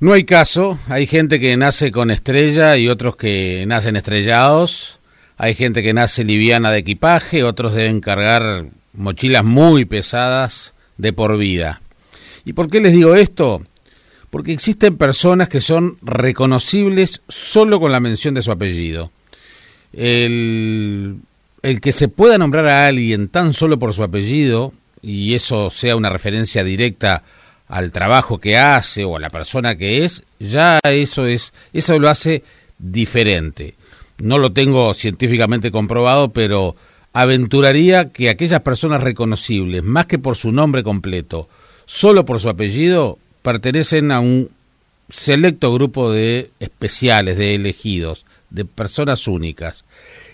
No hay caso, hay gente que nace con estrella y otros que nacen estrellados, hay gente que nace liviana de equipaje, otros deben cargar mochilas muy pesadas de por vida. ¿Y por qué les digo esto? Porque existen personas que son reconocibles solo con la mención de su apellido. El, el que se pueda nombrar a alguien tan solo por su apellido, y eso sea una referencia directa al trabajo que hace o a la persona que es, ya eso es, eso lo hace diferente. No lo tengo científicamente comprobado, pero aventuraría que aquellas personas reconocibles, más que por su nombre completo, solo por su apellido, pertenecen a un selecto grupo de especiales, de elegidos, de personas únicas.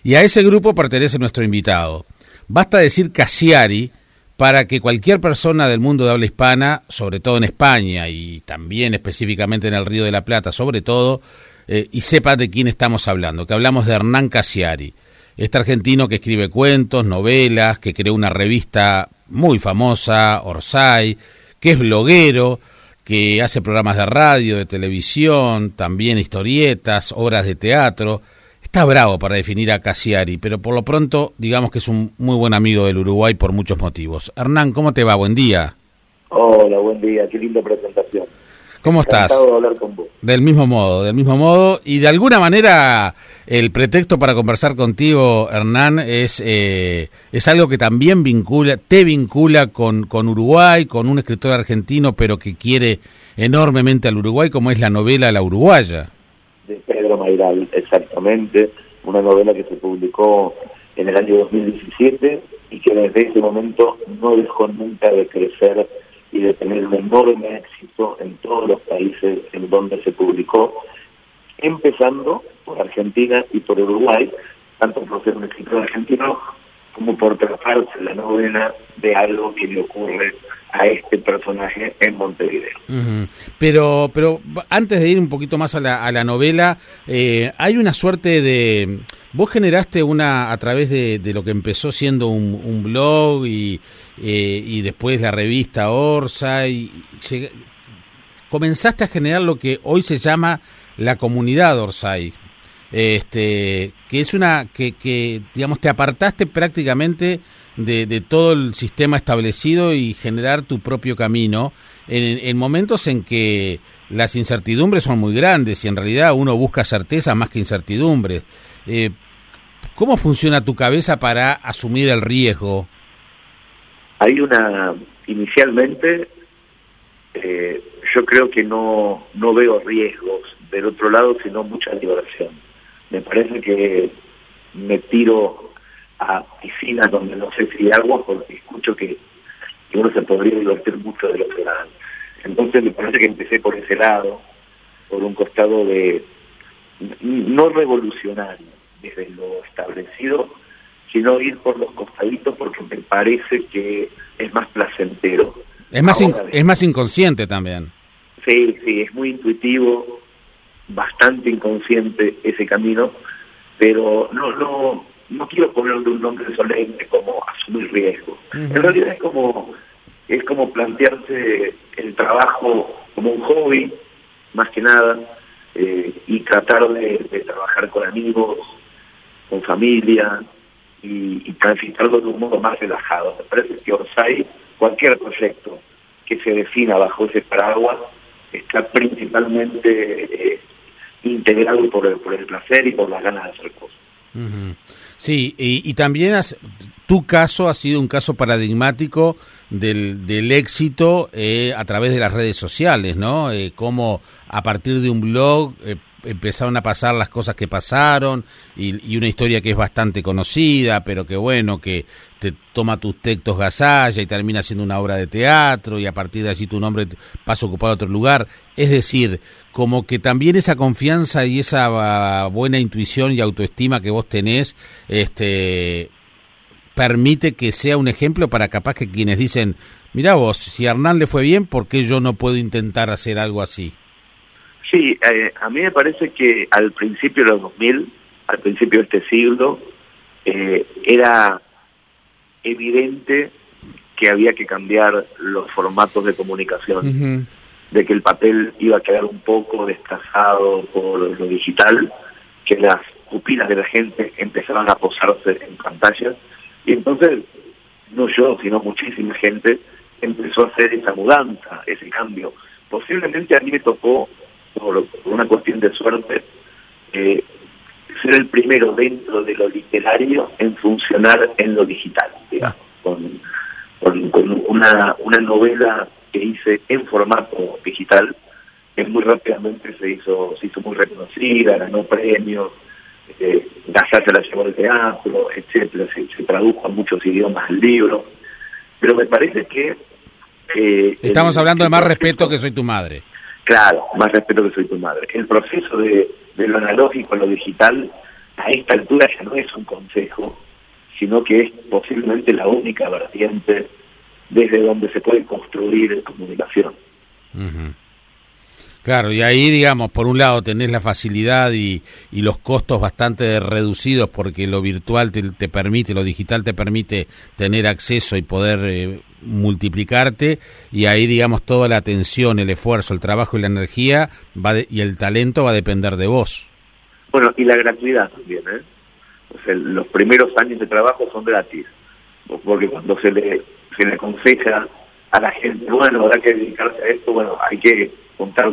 Y a ese grupo pertenece nuestro invitado. Basta decir Cassiari para que cualquier persona del mundo de habla hispana, sobre todo en España y también específicamente en el Río de la Plata, sobre todo, eh, y sepa de quién estamos hablando, que hablamos de Hernán Cassiari, este argentino que escribe cuentos, novelas, que creó una revista muy famosa, Orsay, que es bloguero, que hace programas de radio, de televisión, también historietas, obras de teatro, Está bravo para definir a Cassiari, pero por lo pronto digamos que es un muy buen amigo del Uruguay por muchos motivos. Hernán, ¿cómo te va? Buen día. Hola, buen día. Qué linda presentación. ¿Cómo estás? De hablar con vos. Del mismo modo, del mismo modo. Y de alguna manera el pretexto para conversar contigo, Hernán, es, eh, es algo que también vincula, te vincula con, con Uruguay, con un escritor argentino, pero que quiere enormemente al Uruguay, como es la novela La Uruguaya Pedro exactamente, una novela que se publicó en el año 2017 y que desde ese momento no dejó nunca de crecer y de tener un enorme éxito en todos los países en donde se publicó, empezando por Argentina y por Uruguay, tanto por ser un escritor argentino como por tratarse la novela de algo que le ocurre a este personaje en Montevideo. Pero, pero antes de ir un poquito más a la, a la novela, eh, hay una suerte de... Vos generaste una, a través de, lo que empezó siendo un, blog y, eh, y después la revista Orsa, y comenzaste a generar lo que hoy se llama la comunidad Orsay, este, que es una, que, que digamos, te apartaste prácticamente de, todo el sistema establecido y generar tu propio camino en, momentos en que las incertidumbres son muy grandes y en realidad uno busca certeza más que incertidumbre. Eh, ¿Cómo funciona tu cabeza para asumir el riesgo? Hay una, inicialmente, eh, yo creo que no, no veo riesgos del otro lado, sino mucha diversión. Me parece que me tiro a piscinas donde no sé si hay agua porque escucho que, uno se podría divertir mucho del otro lado. Entonces me parece que empecé por ese lado, por un costado de no revolucionario desde lo establecido, sino ir por los costaditos porque me parece que es más placentero. Es más, es más inconsciente también. Sí, sí, es muy intuitivo, bastante inconsciente ese camino, pero no, no, no quiero ponerle un nombre solemne como asumir riesgo. En realidad es como, es como plantearse el trabajo como un hobby, más que nada, eh, y tratar de, trabajar con amigos, con familia, y, y, transitarlo de un modo más relajado. Me parece que Orsay, cualquier proyecto que se defina bajo ese paraguas, está principalmente eh, integrado por el, por el placer y por las ganas de hacer cosas. Sí, y, también tu caso ha sido un caso paradigmático del, del éxito eh, a través de las redes sociales, ¿no? Eh, cómo a partir de un blog eh, empezaron a pasar las cosas que pasaron y, una historia que es bastante conocida, pero que bueno, que te toma tus textos gasalla y termina siendo una obra de teatro y a partir de allí tu nombre pasa a ocupar otro lugar. Es decir, como que también esa confianza y esa ah, buena intuición y autoestima que vos tenés, este permite que sea un ejemplo para capaz que quienes dicen, mira vos, si a Hernán le fue bien, ¿por qué yo no puedo intentar hacer algo así? Sí, eh, a mí me parece que al principio de los 2000, al principio de este siglo, eh, era evidente que había que cambiar los formatos de comunicación. De que el papel iba a quedar un poco desplazado por lo digital, que las pupilas de la gente empezaban a posarse en pantallas, y entonces, no yo, sino muchísima gente empezó a hacer esa mudanza, ese cambio. Posiblemente a mí me tocó, por, una cuestión de suerte, eh, ser el primero dentro de lo literario en funcionar en lo digital, digamos, con, con, una, una novela que hice en formato digital, que muy rápidamente se hizo, se hizo muy reconocida, ganó premios, eh, se la llevó al teatro, etcétera, se, tradujo a muchos idiomas el libro, pero me parece que... Eh, Estamos hablando de más respeto que soy tu madre. Claro, más respeto que soy tu madre. El proceso de, de lo analógico a lo digital, a esta altura ya no es un consejo, sino que es posiblemente la única vertiente desde donde se puede construir comunicación. Claro, y ahí, digamos, por un lado tenés la facilidad y, y los costos bastante reducidos porque lo virtual te, te, permite, lo digital te permite tener acceso y poder eh, multiplicarte, y ahí, digamos, toda la atención, el esfuerzo, el trabajo y la energía va y el talento va a depender de vos. Bueno, y la gratuidad también, ¿eh? O sea, los primeros años de trabajo son gratis, porque cuando se le se le aconseja a la gente, bueno, habrá que dedicarse a esto, bueno, hay que contar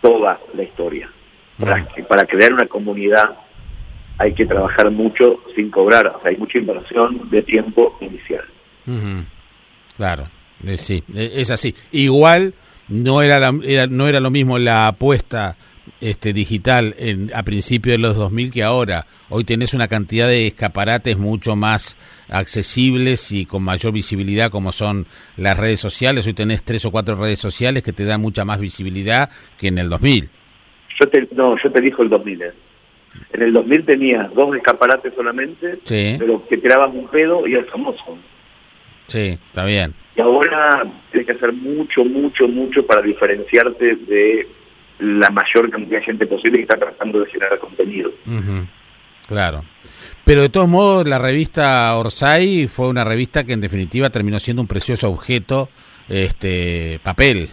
toda la historia. Para, para crear una comunidad hay que trabajar mucho sin cobrar, o sea, hay mucha inversión de tiempo inicial. Claro, eh, sí, eh, es así. Igual no era, no era lo mismo la apuesta este, digital en, a principios de los 2000 que ahora. Hoy tenés una cantidad de escaparates mucho más accesibles y con mayor visibilidad como son las redes sociales. Hoy tenés tres o cuatro redes sociales que te dan mucha más visibilidad que en el 2000. Yo te, no, yo te dijo el 2000. ¿eh? En el 2000 tenías dos escaparates solamente, pero que tiraban un pedo y el famoso. Sí, está bien. Y ahora tienes que hacer mucho, mucho, mucho para diferenciarte de la mayor cantidad de gente posible que está tratando de generar contenido. Claro. Pero de todos modos, la revista Orsay fue una revista que en definitiva terminó siendo un precioso objeto, este papel.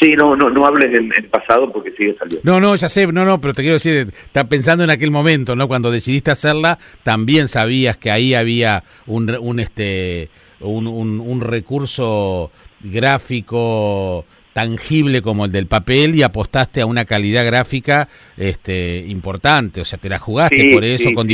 Sí, no, no, no hables del, pasado porque sigue saliendo. No, no, ya sé, no, no, pero te quiero decir, está pensando en aquel momento, ¿no? Cuando decidiste hacerla, también sabías que ahí había un, un este, un, un recurso gráfico tangible como el del papel y apostaste a una calidad gráfica este importante, o sea, te la jugaste por eso con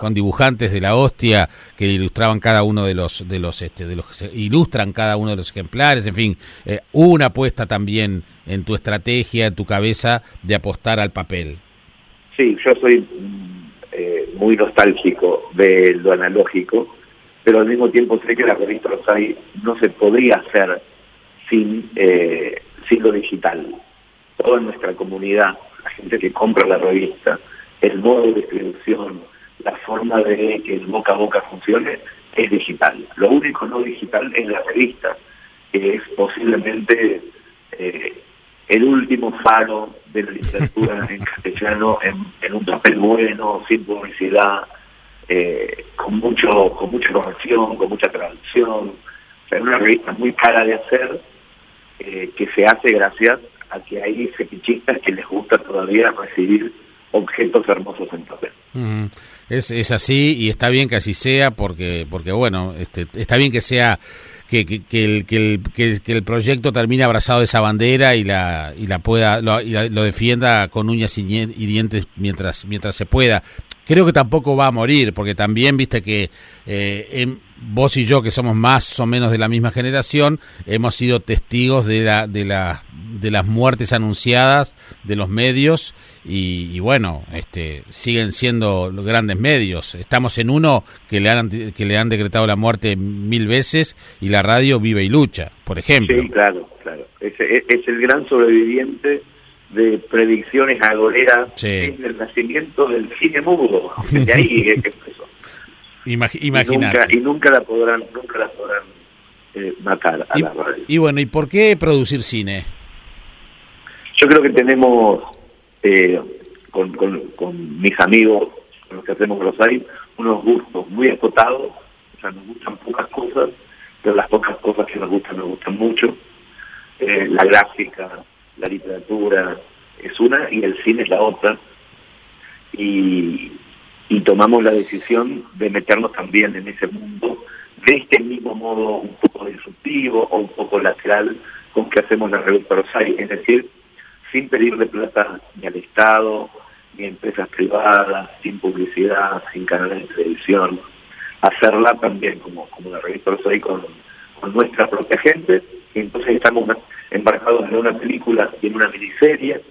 con dibujantes de la hostia que ilustraban cada uno de los de los este de los ilustran cada uno de los ejemplares, en fin, eh, hubo una apuesta también en tu estrategia, en tu cabeza de apostar al papel. Sí, yo soy eh, muy nostálgico de lo analógico, pero al mismo tiempo sé que la revista Rosay no se podría hacer sin, eh, sin lo digital. Toda nuestra comunidad, la gente que compra la revista, el modo de distribución, la forma de que el boca a boca funcione, es digital. Lo único no digital es la revista, que es posiblemente eh, el último faro de la literatura en castellano en, un papel bueno, sin publicidad, eh, con mucho con mucha corrección, con mucha traducción. O sea, es una revista muy cara de hacer, eh, que se hace gracias a que hay fetichistas que les gusta todavía recibir objetos hermosos en papel. es, es así y está bien que así sea porque porque bueno este, está bien que sea que, que, el, que, el, que, el proyecto termine abrazado de esa bandera y la y la pueda lo, y lo defienda con uñas y dientes mientras mientras se pueda creo que tampoco va a morir porque también viste que eh, en, vos y yo, que somos más o menos de la misma generación, hemos sido testigos de, la, de, la, de las muertes anunciadas de los medios y, bueno, este, siguen siendo grandes medios. Estamos en uno que le, han, que le han decretado la muerte mil veces y la radio vive y lucha, por ejemplo. Sí, claro, claro. Es, es el gran sobreviviente de predicciones agoreras en el nacimiento del cine mudo. De ahí es que empezó. Imagínate. Y nunca, la podrán, nunca la podrán eh, matar a la radio. Y bueno, ¿y por qué producir cine? Yo creo que tenemos, eh, con, con, mis amigos, con los que hacemos Rosario, unos gustos muy acotados, o sea, nos gustan pocas cosas, pero las pocas cosas que nos gustan nos gustan mucho. eh, la gráfica, la literatura es una y el cine es la otra. Y, y tomamos la decisión de meternos también en ese mundo de este mismo modo un poco disruptivo o un poco lateral con que hacemos la revista Rosario, es decir, sin pedirle plata ni al Estado, ni a empresas privadas, sin publicidad, sin canales de televisión, hacerla también como, como la revista Rosario con, con nuestra propia gente, y entonces estamos embarcados en una película y en una miniserie,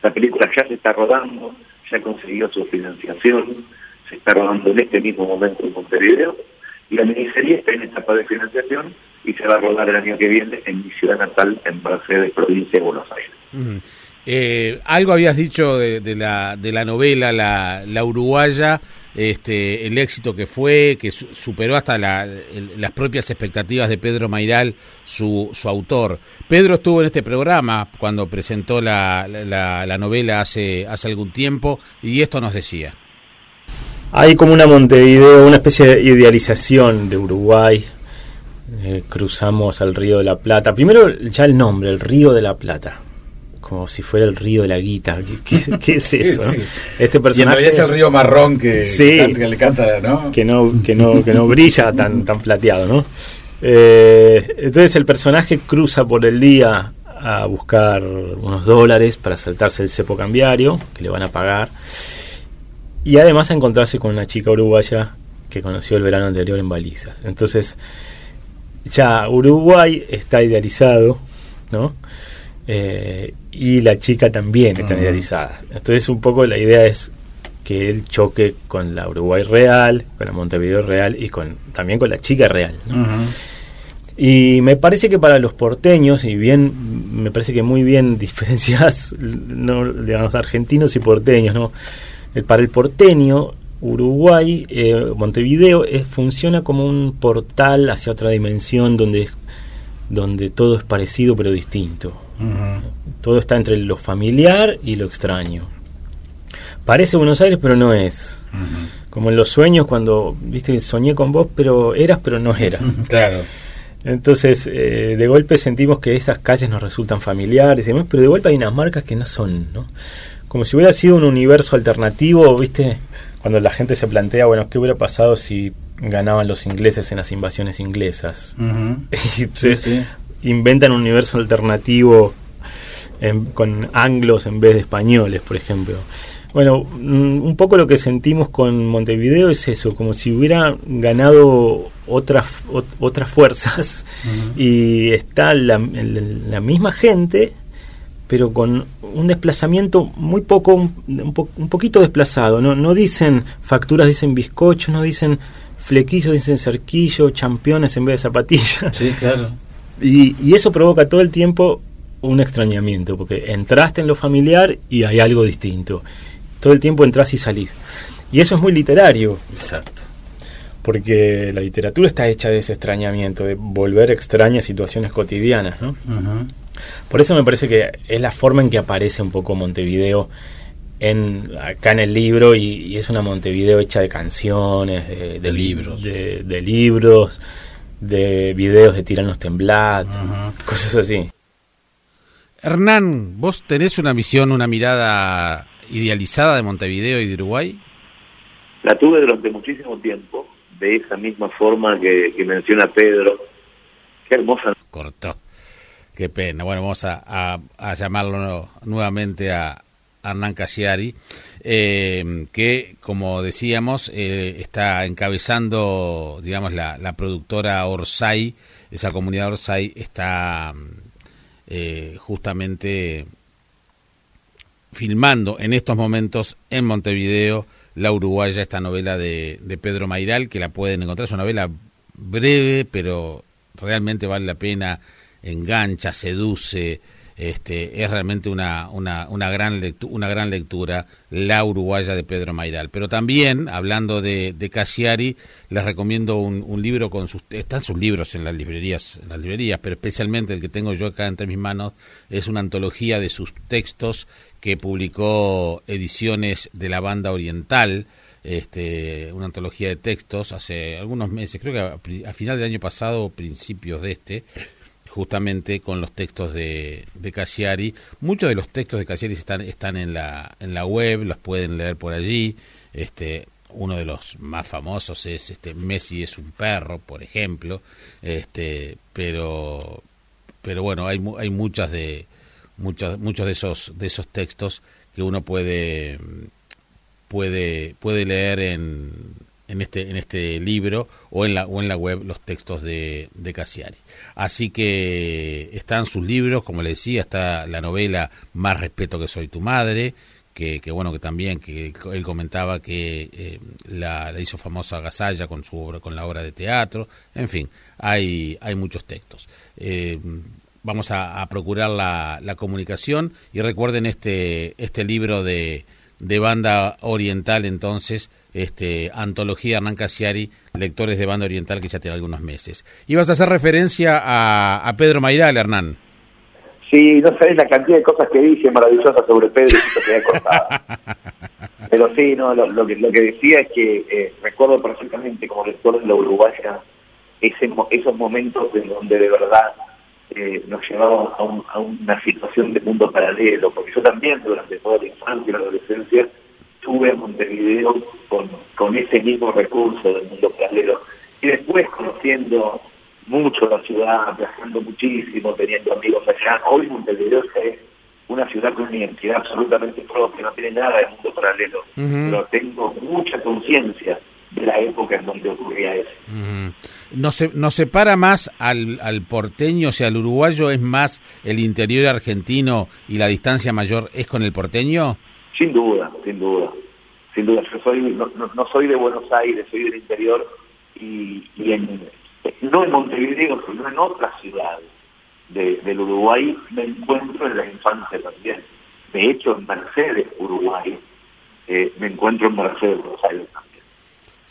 la película ya se está rodando, ya consiguió su financiación, se está rodando en este mismo momento en Montevideo, y la miniserie está en etapa de financiación y se va a rodar el año que viene en mi ciudad natal, en Mercedes, provincia de Buenos Aires. Eh, algo habías dicho de, la, de la novela, la, la uruguaya, este, el éxito que fue, que superó hasta las propias expectativas de Pedro Mairal, su, autor. Pedro estuvo en este programa cuando presentó la, la, la novela hace, hace algún tiempo y esto nos decía. Hay como una Montevideo, una especie de idealización de Uruguay. Eh, cruzamos al Río de la Plata. Primero ya el nombre, el Río de la Plata. Como si fuera el río de la guita. ¿Qué, es eso? Este personaje. Y es el río marrón que, le canta, ¿no? Que no, que no, que no brilla tan, tan plateado, ¿no? Eh, entonces el personaje cruza por el día a buscar unos dólares para saltarse el cepo cambiario, que le van a pagar y además a encontrarse con una chica uruguaya que conoció el verano anterior en Balizas. Entonces, ya Uruguay está idealizado, ¿no? Eh, y la chica también está idealizada. Entonces, un poco la idea es que él choque con la Uruguay real, con la Montevideo real y con también con la chica real. Y me parece que para los porteños, y bien, me parece que muy bien diferenciadas, no, digamos, argentinos y porteños, ¿no? para el porteño, Uruguay, eh, Montevideo, funciona como un portal hacia otra dimensión donde, donde todo es parecido pero distinto. Todo está entre lo familiar y lo extraño. Parece Buenos Aires, pero no es. Como en los sueños, cuando viste soñé con vos, pero eras, pero no eras. claro. Entonces, eh, de golpe sentimos que esas calles nos resultan familiares y demás, pero de golpe hay unas marcas que no son, ¿no? como si hubiera sido un universo alternativo, ¿viste? Cuando la gente se plantea, bueno, ¿qué hubiera pasado si ganaban los ingleses en las invasiones inglesas? y inventan un universo alternativo con anglos en vez de españoles, por ejemplo. Bueno, mm, un poco lo que sentimos con Montevideo es eso, como si hubiera ganado otras otras fuerzas y está la, la misma gente pero con un desplazamiento muy poco, un, poquito desplazado. ¿no? no dicen facturas, dicen bizcocho, no dicen flequillo, dicen cerquillo, championes en vez de zapatillas. Sí, claro. Y, y eso provoca todo el tiempo un extrañamiento, porque entraste en lo familiar y hay algo distinto. Todo el tiempo entras y salís. Y eso es muy literario. Exacto. Porque la literatura está hecha de ese extrañamiento, de volver extrañas situaciones cotidianas, ¿no? Por eso me parece que es la forma en que aparece un poco Montevideo en, acá en el libro y, es una Montevideo hecha de canciones, de, libros, de, libros, de videos de Tiranos Temblat, cosas así. Hernán, ¿vos tenés una visión, una mirada idealizada de Montevideo y de Uruguay? La tuve durante muchísimo tiempo, de esa misma forma que, que menciona Pedro. Qué hermosa. Cortó. Qué pena. Bueno, vamos a, llamarlo nuevamente a Hernán Casiari, eh, que, como decíamos, eh, está encabezando, digamos, la, productora Orsay, esa comunidad Orsay está eh, justamente filmando en estos momentos en Montevideo la uruguaya, esta novela de, de Pedro Mairal, que la pueden encontrar, es una novela breve, pero realmente vale la pena engancha, seduce, este, es realmente una, una, una, gran una gran lectura, La Uruguaya de Pedro Mairal. Pero también, hablando de, de Cassiari, les recomiendo un, libro con sus... Están sus libros en las librerías, en las librerías, pero especialmente el que tengo yo acá entre mis manos es una antología de sus textos que publicó Ediciones de la Banda Oriental, este, una antología de textos hace algunos meses, creo que a, final del año pasado principios de este, justamente con los textos de, de Cassiari. Muchos de los textos de Cassiari están, están en, la, en la web, los pueden leer por allí. Este, uno de los más famosos es este Messi es un perro, por ejemplo. Este, pero, pero bueno, hay, hay muchas de muchos, muchos de esos de esos textos que uno puede puede puede leer en, en este en este libro o en la o en la web los textos de, de Cassiari. Así que están sus libros, como le decía, está la novela Más respeto que soy tu madre, que, que bueno que también que él comentaba que eh, la, hizo famosa Gasalla con su obra con la obra de teatro, en fin, hay hay muchos textos. Eh, vamos a, procurar la, la, comunicación y recuerden este este libro de, de banda oriental entonces este, antología Hernán Casiari, lectores de banda oriental que ya tiene algunos meses. Ibas a hacer referencia a, a Pedro Mairal, Hernán. Sí, no sabés la cantidad de cosas que dije maravillosas sobre Pedro y que cortado. Pero sí, no, lo, que, lo que decía es que eh, recuerdo perfectamente como lector de la Uruguaya ese, esos momentos en donde de verdad eh, nos llevaban a, a, una situación de mundo paralelo, porque yo también durante toda la infancia y la adolescencia estuve en Montevideo con, con ese mismo recurso del mundo paralelo. Y después conociendo mucho la ciudad, viajando muchísimo, teniendo amigos allá. Hoy Montevideo es una ciudad con una identidad absolutamente propia, no tiene nada de mundo paralelo, pero tengo mucha conciencia de la época en donde ocurría eso. ¿Nos, ¿Nos separa más al, al porteño, o sea, al uruguayo es más el interior argentino y la distancia mayor es con el porteño? Sin duda, sin duda, sin duda. Yo soy, no, no, soy de Buenos Aires, soy del interior y, y en, no en Montevideo, sino en otras ciudades de, del Uruguay me encuentro en la infancia también. De hecho, en Mercedes, Uruguay, eh, me encuentro en Mercedes, Buenos Aires también.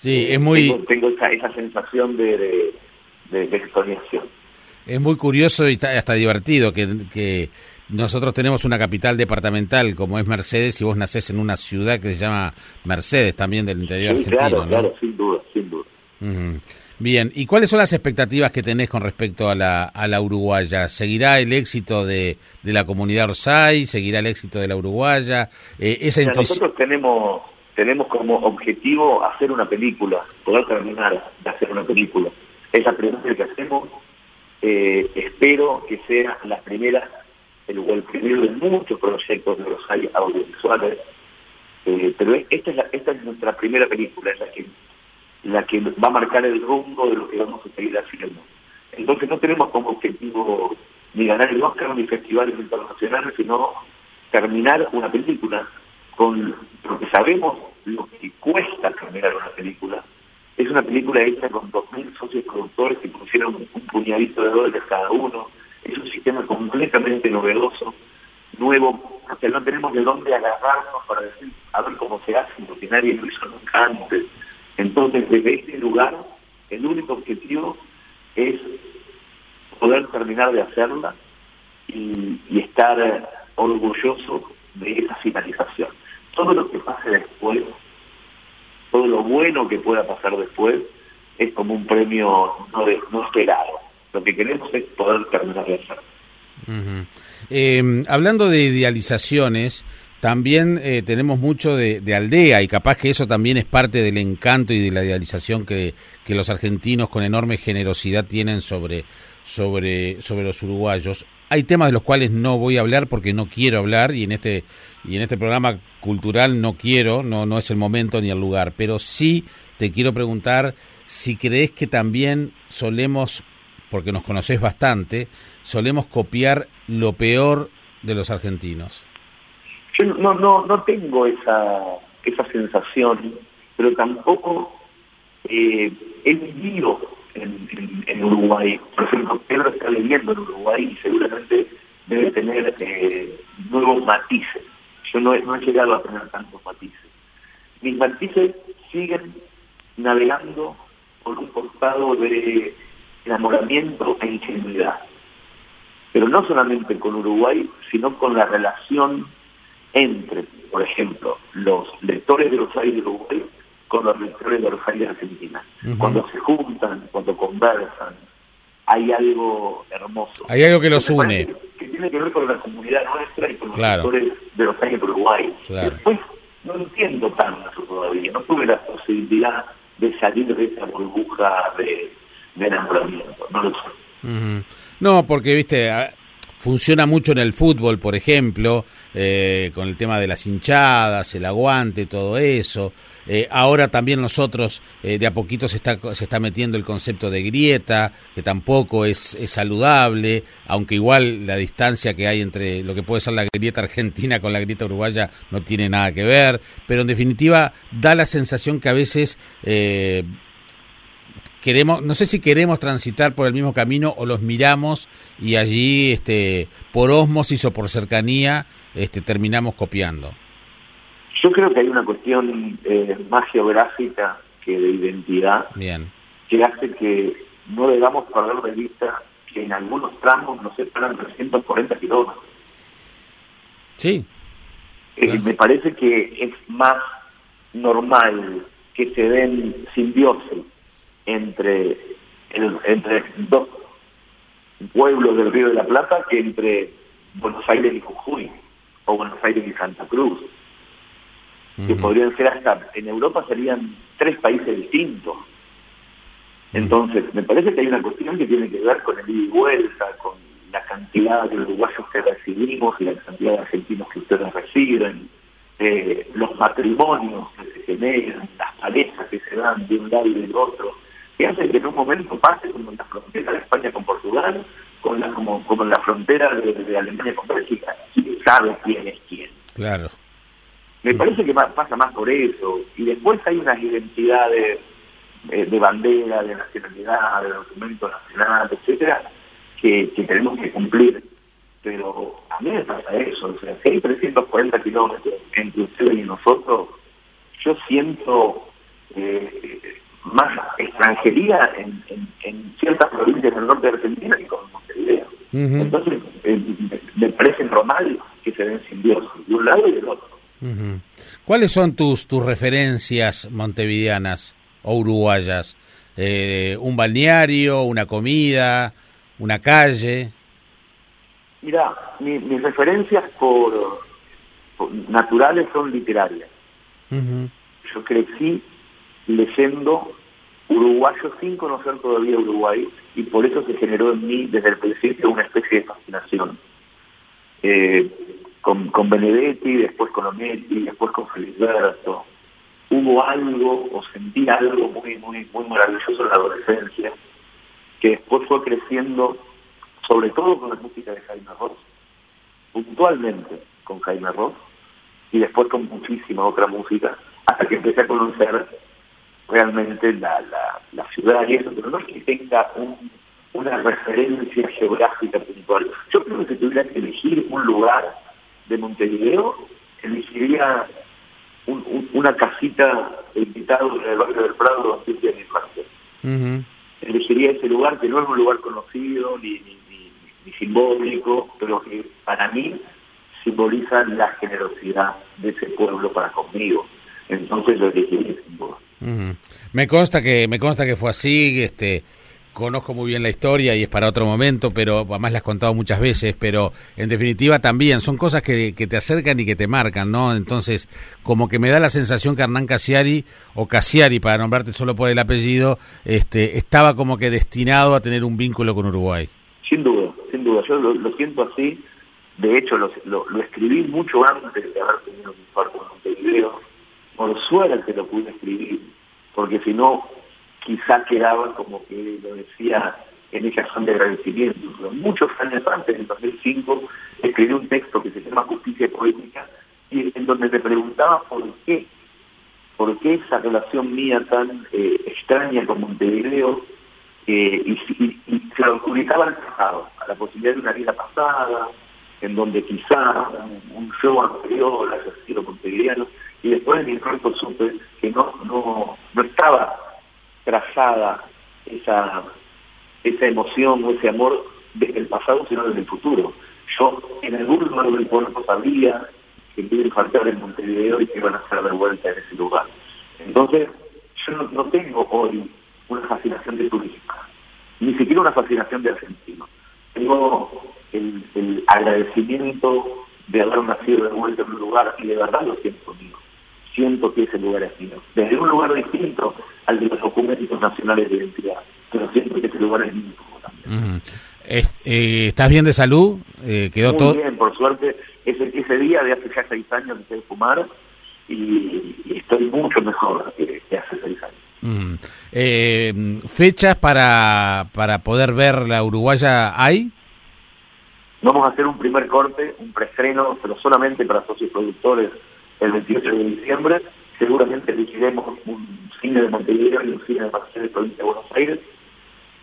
Sí, es muy... Tengo, esa, esa, sensación de, de, de, de Es muy curioso y hasta divertido que, que nosotros tenemos una capital departamental como es Mercedes y vos nacés en una ciudad que se llama Mercedes, también del interior argentino. Claro, claro, sin duda, sin duda. Bien, ¿y cuáles son las expectativas que tenés con respecto a la, a la uruguaya? ¿Seguirá el éxito de, de la comunidad Orsay? ¿Seguirá el éxito de la uruguaya? Eh, esa Nosotros tenemos, tenemos como objetivo hacer una película, poder terminar de hacer una película. Esa pregunta que hacemos, eh, espero que sea la primera el, el primero de muchos proyectos de los audiovisuales, eh, pero esta es, esta es nuestra primera película, es la que, la que va a marcar el rumbo de lo que vamos a seguir haciendo. Entonces no tenemos como objetivo ni ganar el Oscar ni festivales internacionales, sino terminar una película con lo que sabemos lo que cuesta terminar una película. Es una película hecha con 2.000 socios productores que pusieron un puñadito de dólares cada uno, es un sistema completamente novedoso, nuevo, porque no tenemos de dónde agarrarnos para decir, a ver cómo se hace, porque nadie lo hizo nunca antes. Entonces, desde este lugar, el único objetivo es poder terminar de hacerla y, estar orgulloso de esa finalización. Todo lo que pase después, todo lo bueno que pueda pasar después, es como un premio no, de, no esperado. Lo que queremos es poder terminar de hacer. eh, hablando de idealizaciones, también eh, tenemos mucho de, aldea y capaz que eso también es parte del encanto y de la idealización que, que los argentinos con enorme generosidad tienen sobre, sobre, sobre los uruguayos. Hay temas de los cuales no voy a hablar porque no quiero hablar y en este, y en este programa cultural no quiero, no, no es el momento ni el lugar, pero sí te quiero preguntar si crees que también solemos porque nos conoces bastante, solemos copiar lo peor de los argentinos. Yo no, no, no tengo esa, esa sensación, pero tampoco eh, he vivido en, Uruguay. Por ejemplo, Pedro está viviendo en Uruguay y seguramente debe tener eh, nuevos matices. Yo no, no he llegado a tener tantos matices. Mis matices siguen navegando por un costado de enamoramiento e ingenuidad. Pero no solamente con Uruguay, sino con la relación entre, por ejemplo, los lectores de los aires de Uruguay con los lectores de de Argentina. Cuando se juntan, cuando conversan, hay algo hermoso. Hay algo que los une. Que, tiene que ver con la comunidad nuestra y con los sectores de los años de Uruguay. Después no entiendo tanto todavía, no tuve la posibilidad de salir de esa burbuja de, enamoramiento, no lo sé. No, porque, viste, funciona mucho en el fútbol, por ejemplo, eh, con el tema de las hinchadas, el aguante, todo eso. Eh, ahora también nosotros eh, de a poquito se está, se está metiendo el concepto de grieta, que tampoco es, es, saludable, aunque igual la distancia que hay entre lo que puede ser la grieta argentina con la grieta uruguaya no tiene nada que ver, pero en definitiva da la sensación que a veces queremos, no sé si queremos transitar por el mismo camino o los miramos y allí, este, por osmosis o por cercanía, este, terminamos copiando. Yo creo que hay una cuestión eh, más geográfica que de identidad, Bien. que hace que no debamos perder de vista que en algunos tramos nos separan 340 kilómetros. Sí. Eh, me parece que es más normal que se den simbiosis entre, entre dos pueblos del Río de la Plata que entre Buenos Aires y Jujuy, o Buenos Aires y Santa Cruz, que podrían ser hasta, en Europa serían tres países distintos. Entonces, me parece que hay una cuestión que tiene que ver con el ida y vuelta, con la cantidad de uruguayos que recibimos y la cantidad de argentinos que ustedes reciben, eh, los matrimonios que se generan, las parejas que se dan de un lado y del otro que hace que en un momento pase como en la frontera de España con Portugal, con la, como, como en la frontera de, Alemania con Bélgica. ¿Quién sabe quién es quién? Claro. Me parece que pasa más por eso. Y después hay unas identidades eh, de bandera, de nacionalidad, de documento nacional, etcétera, que, que tenemos que cumplir. Pero a mí me pasa eso. O sea, si hay 340 kilómetros entre ustedes y nosotros, yo siento... Eh, más extranjería en, en, ciertas provincias del norte de Argentina que con Montevideo. Entonces, eh, me parece normal que se den simbiosis de un lado y del otro. ¿Cuáles son tus, tus referencias montevideanas o uruguayas? Eh, ¿Un balneario, una comida, una calle? Mira, mis referencias por, naturales son literarias. Yo crecí leyendo uruguayo sin conocer todavía Uruguay y por eso se generó en mí desde el principio una especie de fascinación. Eh, con, con Benedetti, después con Onetti, después con Felisberto. Hubo algo, o sentí algo muy, muy, muy maravilloso en la adolescencia, que después fue creciendo, sobre todo con la música de Jaime Ross, puntualmente con Jaime Ross, y después con muchísima otra música, hasta que empecé a conocer realmente la, la, ciudad y eso, pero no es que tenga una referencia geográfica puntual. Yo creo que si tuviera que elegir un lugar de Montevideo, elegiría una casita de invitados en el barrio del Prado donde mi infancia. Elegiría ese lugar que no es un lugar conocido ni, ni, ni, simbólico, pero que para mí simboliza la generosidad de ese pueblo para conmigo. Entonces lo elegiría sin duda. Me consta que me consta que fue así, este conozco muy bien la historia y es para otro momento, pero además la has contado muchas veces, pero en definitiva también son cosas que, te acercan y que te marcan, ¿no? Entonces, como que me da la sensación que Hernán Casiari, o Casiari, para nombrarte solo por el apellido, este estaba como que destinado a tener un vínculo con Uruguay. Sin duda, sin duda, yo lo, siento así, de hecho lo, escribí mucho antes de haber tenido un infarto en Montevideo, por suerte lo pude escribir, porque si no, quizá quedaba como que lo decía en esa son de agradecimiento. Pero muchos años antes, en 2005, escribí un texto que se llama Justicia Poética, y en donde me preguntaba por qué, por qué esa relación mía tan eh, extraña con Montevideo, eh, y, y, y, se al pasado, a la posibilidad de una vida pasada, en donde quizá un, show anterior haya sido montevideano, y después mi cuerpo supe que no, no, no estaba trazada esa, esa emoción o ese amor desde el pasado, sino desde el futuro. Yo en algún lugar del cuerpo sabía que iba a faltar en Montevideo y que iban a hacer de vuelta en ese lugar. Entonces, yo no, tengo hoy una fascinación de turismo. ni siquiera una fascinación de argentino. Tengo el, el agradecimiento de haber nacido de vuelta en un lugar y de verdad lo siento mío. Siento que ese lugar es mío. Desde un lugar distinto al de los documentos nacionales de identidad, pero siento que ese lugar es mío también. Eh, ¿Estás bien de salud? Eh, ¿Quedó Muy todo? bien, por suerte. Ese, ese día de hace ya seis años dejé de fumar y, y estoy mucho mejor que, que hace seis años. Mm. Eh, ¿Fechas para, para poder ver la uruguaya hay? Vamos a hacer un primer corte, un preestreno, pero solamente para socios productores el 28 de diciembre. Seguramente elegiremos un cine de Montevideo y un cine de Marcelo de provincia de Buenos Aires,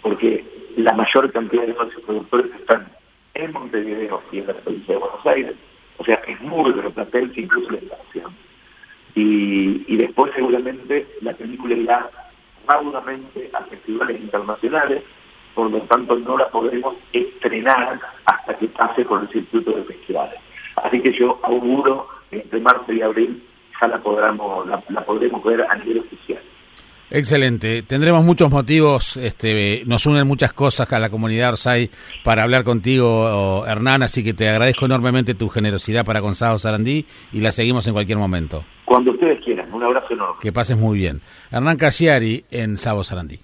porque la mayor cantidad de socios productores están en Montevideo y en la provincia de Buenos Aires. O sea, es muy platense incluso la instalación. Y, y después seguramente la película irá raudamente a festivales internacionales, por lo tanto no la podremos estrenar hasta que pase por el circuito de festivales. Así que yo auguro entre marzo y abril ya la podremos, la, la podremos ver a nivel oficial. Excelente. Tendremos muchos motivos, este, nos unen muchas cosas a la comunidad Orsay para hablar contigo, Hernán, así que te agradezco enormemente tu generosidad para con Sábado Sarandí y la seguimos en cualquier momento. Cuando ustedes quieran, un abrazo enorme. Que pases muy bien. Hernán Casiari en Sábado Sarandí.